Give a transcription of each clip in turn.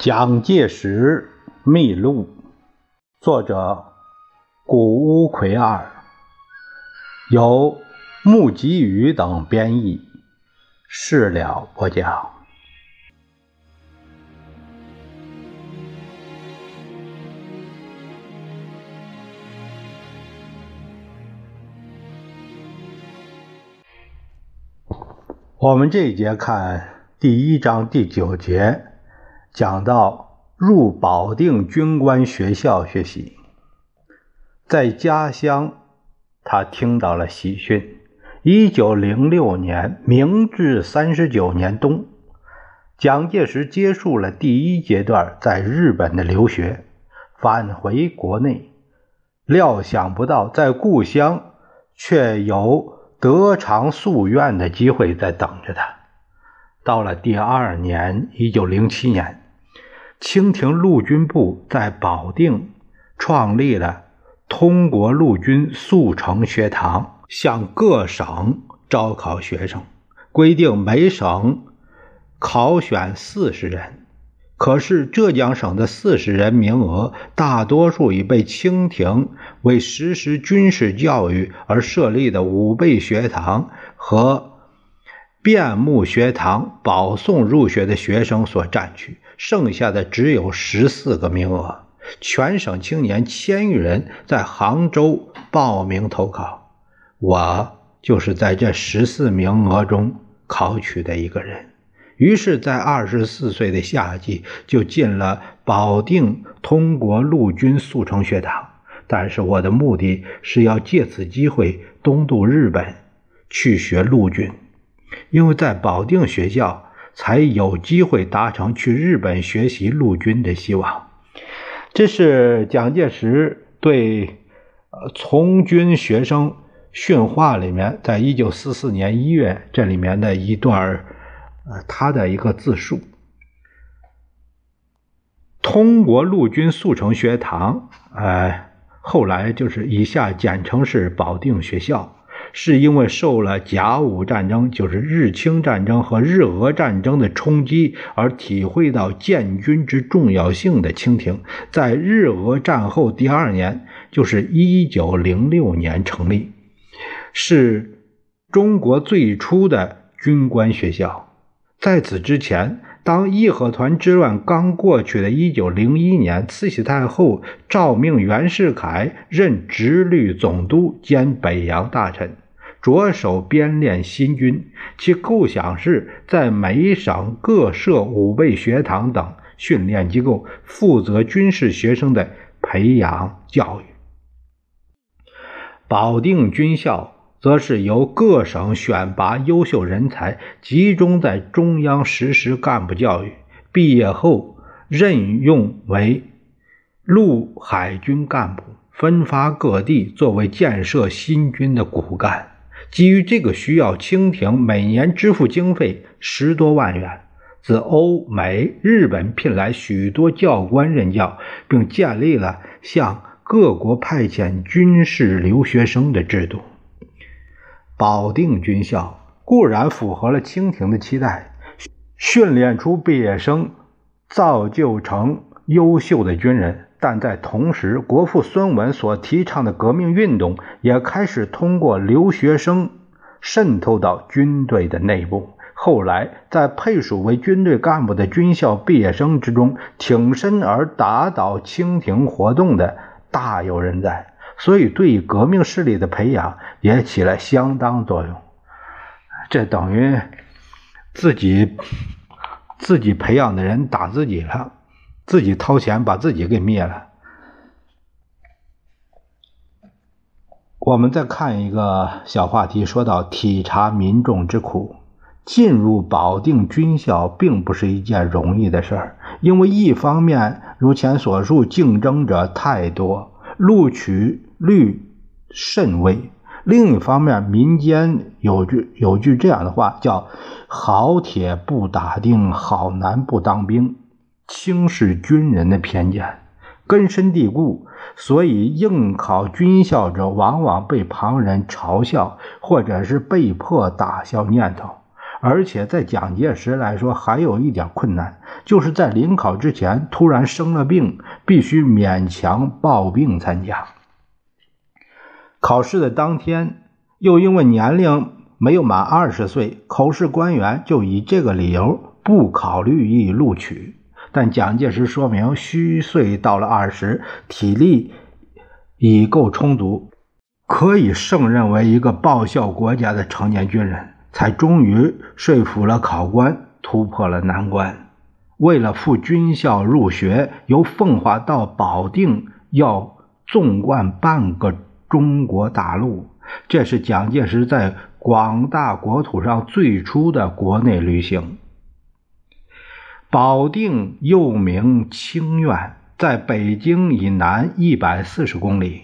蒋介石秘录，作者谷乌奎二，由穆吉宇等编译，事了播讲。我们这一节看第一章第九节。讲到入保定军官学校学习，在家乡，他听到了喜讯。一九零六年，明治三十九年冬，蒋介石结束了第一阶段在日本的留学，返回国内。料想不到，在故乡却有得偿夙愿的机会在等着他。到了第二年，一九零七年。清廷陆军部在保定创立了通国陆军速成学堂，向各省招考学生，规定每省考选四十人。可是浙江省的四十人名额，大多数已被清廷为实施军事教育而设立的武备学堂和便木学堂保送入学的学生所占据。剩下的只有十四个名额，全省青年千余人在杭州报名投考，我就是在这十四名额中考取的一个人。于是，在二十四岁的夏季就进了保定通国陆军速成学堂。但是，我的目的是要借此机会东渡日本去学陆军，因为在保定学校。才有机会达成去日本学习陆军的希望。这是蒋介石对呃从军学生训话里面，在一九四四年一月这里面的一段呃他的一个自述。通国陆军速成学堂，呃，后来就是以下简称是保定学校。是因为受了甲午战争，就是日清战争和日俄战争的冲击，而体会到建军之重要性的清廷，在日俄战后第二年，就是一九零六年成立，是中国最初的军官学校。在此之前，当义和团之乱刚过去的一九零一年，慈禧太后诏命袁世凯任直隶总督兼北洋大臣。着手编练新军，其构想是在每省各设武备学堂等训练机构，负责军事学生的培养教育。保定军校则是由各省选拔优秀人才，集中在中央实施干部教育，毕业后任用为陆海军干部，分发各地，作为建设新军的骨干。基于这个需要，清廷每年支付经费十多万元，自欧美、日本聘来许多教官任教，并建立了向各国派遣军事留学生的制度。保定军校固然符合了清廷的期待，训练出毕业生，造就成优秀的军人。但在同时，国父孙文所提倡的革命运动也开始通过留学生渗透到军队的内部。后来，在配属为军队干部的军校毕业生之中，挺身而打倒清廷活动的大有人在，所以对于革命势力的培养也起了相当作用。这等于自己自己培养的人打自己了。自己掏钱把自己给灭了。我们再看一个小话题，说到体察民众之苦，进入保定军校并不是一件容易的事儿，因为一方面如前所述，竞争者太多，录取率甚微；另一方面，民间有句有句这样的话，叫“好铁不打钉，好男不当兵”。轻视军人的偏见根深蒂固，所以应考军校者往往被旁人嘲笑，或者是被迫打消念头。而且在蒋介石来说，还有一点困难，就是在临考之前突然生了病，必须勉强抱病参加。考试的当天，又因为年龄没有满二十岁，口试官员就以这个理由不考虑予以录取。但蒋介石说明，虚岁到了二十，体力已够充足，可以胜任为一个报效国家的成年军人。才终于说服了考官，突破了难关。为了赴军校入学，由奉化到保定要纵贯半个中国大陆，这是蒋介石在广大国土上最初的国内旅行。保定又名清苑，在北京以南一百四十公里。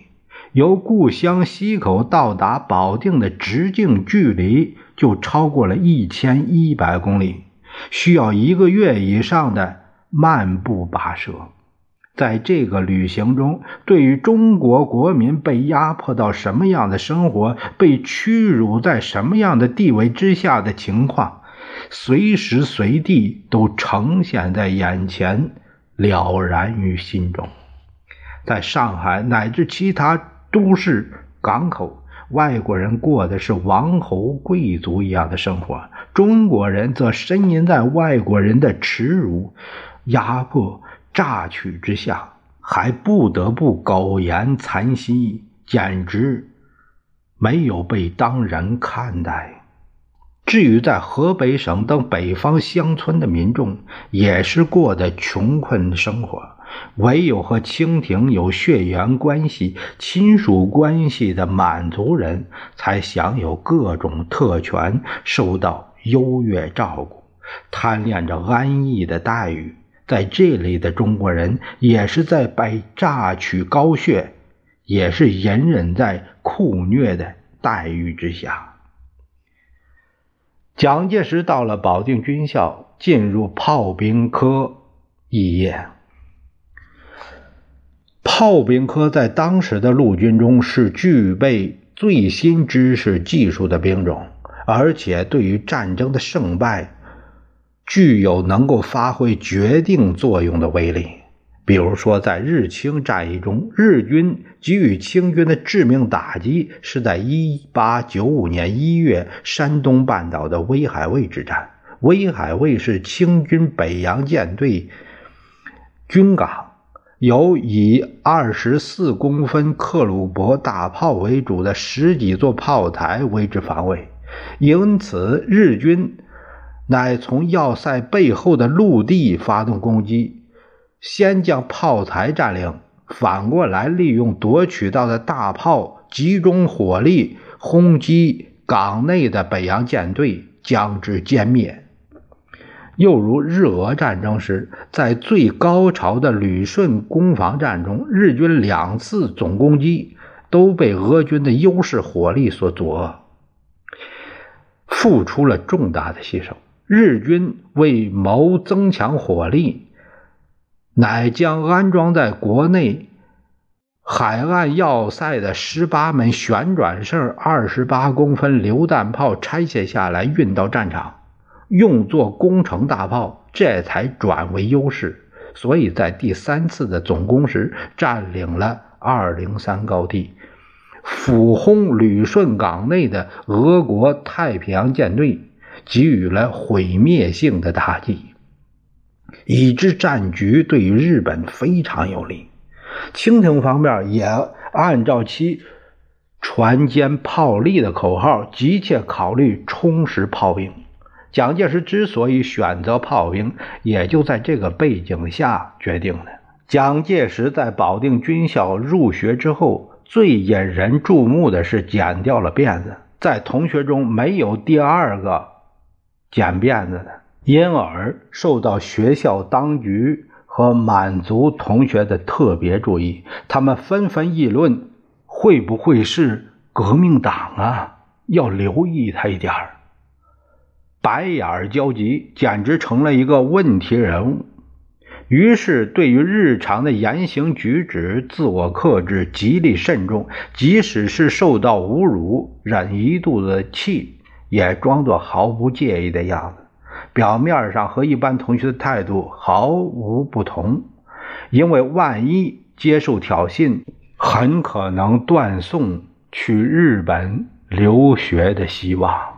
由故乡西口到达保定的直径距离就超过了一千一百公里，需要一个月以上的漫步跋涉。在这个旅行中，对于中国国民被压迫到什么样的生活、被屈辱在什么样的地位之下的情况，随时随地都呈现在眼前，了然于心中。在上海乃至其他。都市港口，外国人过的是王侯贵族一样的生活，中国人则呻吟在外国人的耻辱、压迫、榨取之下，还不得不苟延残息，简直没有被当人看待。至于在河北省等北方乡村的民众，也是过的穷困的生活。唯有和清廷有血缘关系、亲属关系的满族人才享有各种特权，受到优越照顾，贪恋着安逸的待遇。在这里的中国人，也是在被榨取高血，也是隐忍在酷虐的待遇之下。蒋介石到了保定军校，进入炮兵科一业。炮兵科在当时的陆军中是具备最新知识技术的兵种，而且对于战争的胜败具有能够发挥决定作用的威力。比如说，在日清战役中，日军给予清军的致命打击是在1895年1月山东半岛的威海卫之战。威海卫是清军北洋舰队军港。有以二十四公分克虏伯大炮为主的十几座炮台为之防卫，因此日军乃从要塞背后的陆地发动攻击，先将炮台占领，反过来利用夺取到的大炮集中火力轰击港内的北洋舰队，将之歼灭。又如日俄战争时，在最高潮的旅顺攻防战中，日军两次总攻击都被俄军的优势火力所阻遏，付出了重大的牺牲。日军为谋增强火力，乃将安装在国内海岸要塞的十八门旋转式二十八公分榴弹炮拆卸下来，运到战场。用作攻城大炮，这才转为优势。所以在第三次的总攻时，占领了二零三高地，俯轰旅顺港内的俄国太平洋舰队，给予了毁灭性的打击，以致战局对于日本非常有利。清廷方面也按照其船坚炮利的口号，急切考虑充实炮兵。蒋介石之所以选择炮兵，也就在这个背景下决定的。蒋介石在保定军校入学之后，最引人注目的是剪掉了辫子，在同学中没有第二个剪辫子的，因而受到学校当局和满族同学的特别注意。他们纷纷议论，会不会是革命党啊？要留意他一点儿。白眼交集，简直成了一个问题人物。于是，对于日常的言行举止，自我克制，极力慎重。即使是受到侮辱，忍一肚子气，也装作毫不介意的样子，表面上和一般同学的态度毫无不同。因为万一接受挑衅，很可能断送去日本留学的希望。